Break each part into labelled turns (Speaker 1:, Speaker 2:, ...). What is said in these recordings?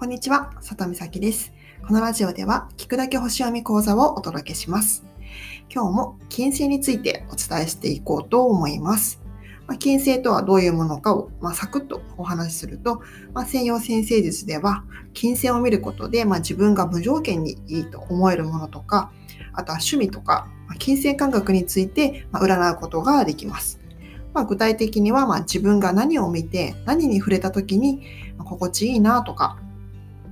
Speaker 1: こんにちは、佐藤美咲です。このラジオでは、聞くだけ星読み講座をお届けします。今日も金星についてお伝えしていこうと思います。まあ、金星とはどういうものかを、まあ、サクッとお話しすると、まあ、西洋先生術では、金星を見ることで、まあ、自分が無条件にいいと思えるものとか、あとは趣味とか、まあ、金星感覚について、まあ、占うことができます。まあ、具体的には、まあ、自分が何を見て何に触れた時に、まあ、心地いいなとか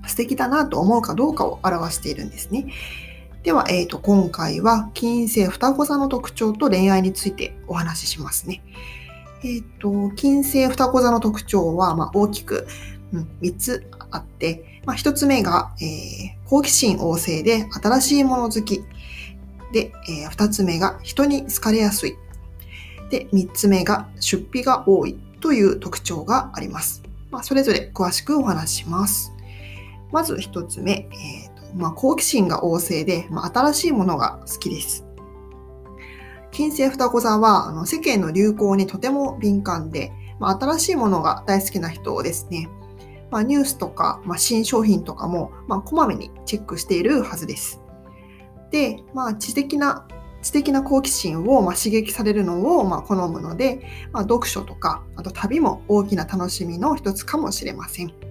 Speaker 1: 素敵だなと思うかどうかを表しているんですね。では、えーと、今回は金星双子座の特徴と恋愛についてお話ししますね。えっ、ー、と、金星双子座の特徴は、まあ、大きく、うん、3つあって、まあ、1つ目が、えー、好奇心旺盛で新しいもの好き。で、えー、2つ目が人に好かれやすい。で、3つ目が出費が多いという特徴があります。まあ、それぞれ詳しくお話しします。まず1つ目、えーとまあ、好奇心が旺盛で、まあ、新しいものが好きです。金星双子座はあの世間の流行にとても敏感で、まあ、新しいものが大好きな人ですね。まあ、ニュースとか、まあ、新商品とかも、まあ、こまめにチェックしているはずです。で、まあ、知的な知的な好奇心を、まあ、刺激されるのを、まあ、好むので、まあ、読書とかあと旅も大きな楽しみの一つかもしれません。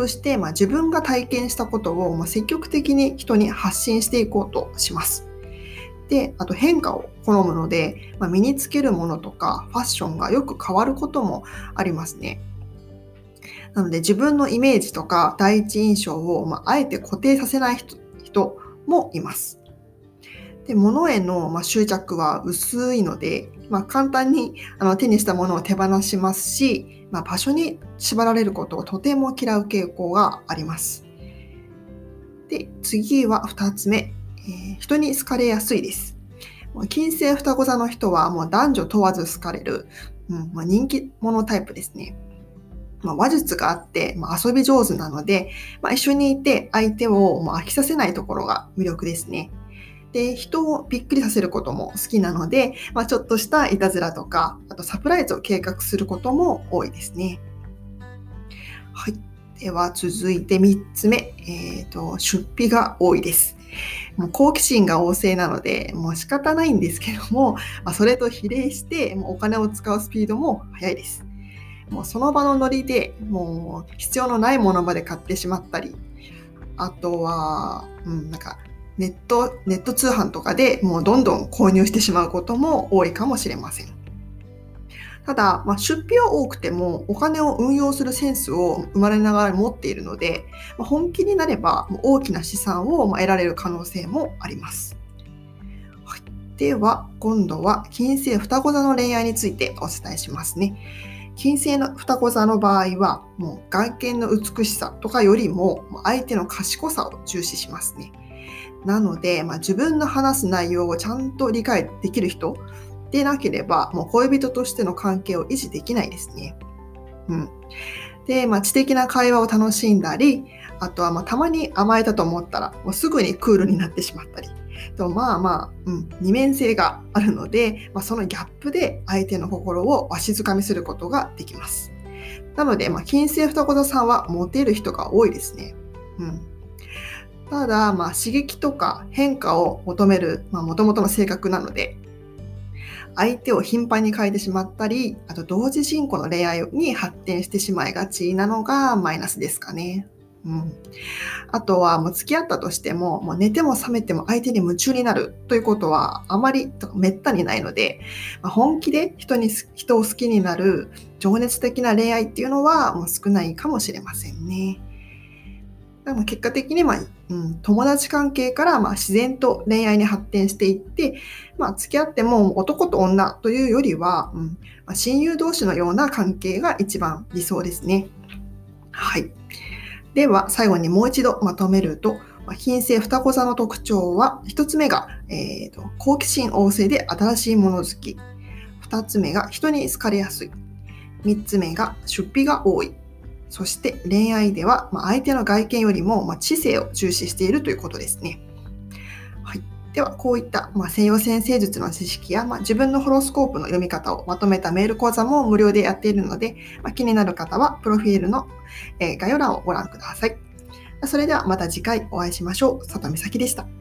Speaker 1: そして、まあ、自分が体験したことを、まあ、積極的に人に発信していこうとします。で、あと変化を好むので、まあ、身につけるものとかファッションがよく変わることもありますね。なので自分のイメージとか第一印象を、まあ、あえて固定させない人もいます。で物への、ま執着は薄いので、まあ、簡単にあの手にしたものを手放しますし、まあ、場所に縛られることをとても嫌う傾向があります。で次は2つ目、えー、人に好かれやすいです。金星双子座の人はもう男女問わず好かれる、うんまあ、人気者タイプですね。まあ、話術があって、まあ、遊び上手なので、まあ、一緒にいて相手をもう飽きさせないところが魅力ですね。で、人をびっくりさせることも好きなので、まあ、ちょっとしたいたずらとか、あとサプライズを計画することも多いですね。はい。では続いて3つ目、えーと、出費が多いです。もう好奇心が旺盛なので、もう仕方ないんですけども、まあ、それと比例して、もうお金を使うスピードも速いです。もうその場のノリでもう必要のないものまで買ってしまったり、あとは、うん、なんかネット、ネット通販とかでもうどんどん購入してしまうことも多いかもしれません。ただ、まあ、出費は多くてもお金を運用するセンスを生まれながら持っているので、まあ、本気になれば大きな資産を得られる可能性もあります。はい、では、今度は金星双子座の恋愛についてお伝えしますね。金星の双子座の場合は、もう外見の美しさとかよりも相手の賢さを重視しますね。なので、まあ、自分の話す内容をちゃんと理解できる人でなければ、もう恋人としての関係を維持できないですね。うん。で、まあ、知的な会話を楽しんだり、あとはまたまに甘えたと思ったら、もうすぐにクールになってしまったり。とまあまあ、うん、二面性があるので、まあ、そのギャップで相手の心をわしづかみすることができます。なので、まあ、金星双子座さんはモテる人が多いですね。うん。ただ、まあ、刺激とか変化を求める、まあ、元々の性格なので、相手を頻繁に変えてしまったり、あと同時進行の恋愛に発展してしまいがちなのがマイナスですかね。うん、あとはもう付き合ったとしてももう寝ても覚めても相手に夢中になるということはあまりとめったにないので、まあ、本気で人に人を好きになる情熱的な恋愛っていうのはもう少ないかもしれませんね。でも結果的に、まあうん、友達関係からまあ自然と恋愛に発展していって、まあ、付き合っても男と女というよりは、うんまあ、親友同士のような関係が一番理想ですね。はい。では最後にもう一度まとめると、まあ、金星双子座の特徴は1つ目が、えーと、好奇心旺盛で新しいもの好き2つ目が人に好かれやすい3つ目が出費が多いそして恋愛では、ま相手の外見よりも、ま知性を重視しているということですね。はい。では、こういった、ま、西洋先生術の知識や、ま、自分のホロスコープの読み方をまとめたメール講座も無料でやっているので、ま、気になる方は、プロフィールの、え概要欄をご覧ください。それではまた次回お会いしましょう。里美咲でした。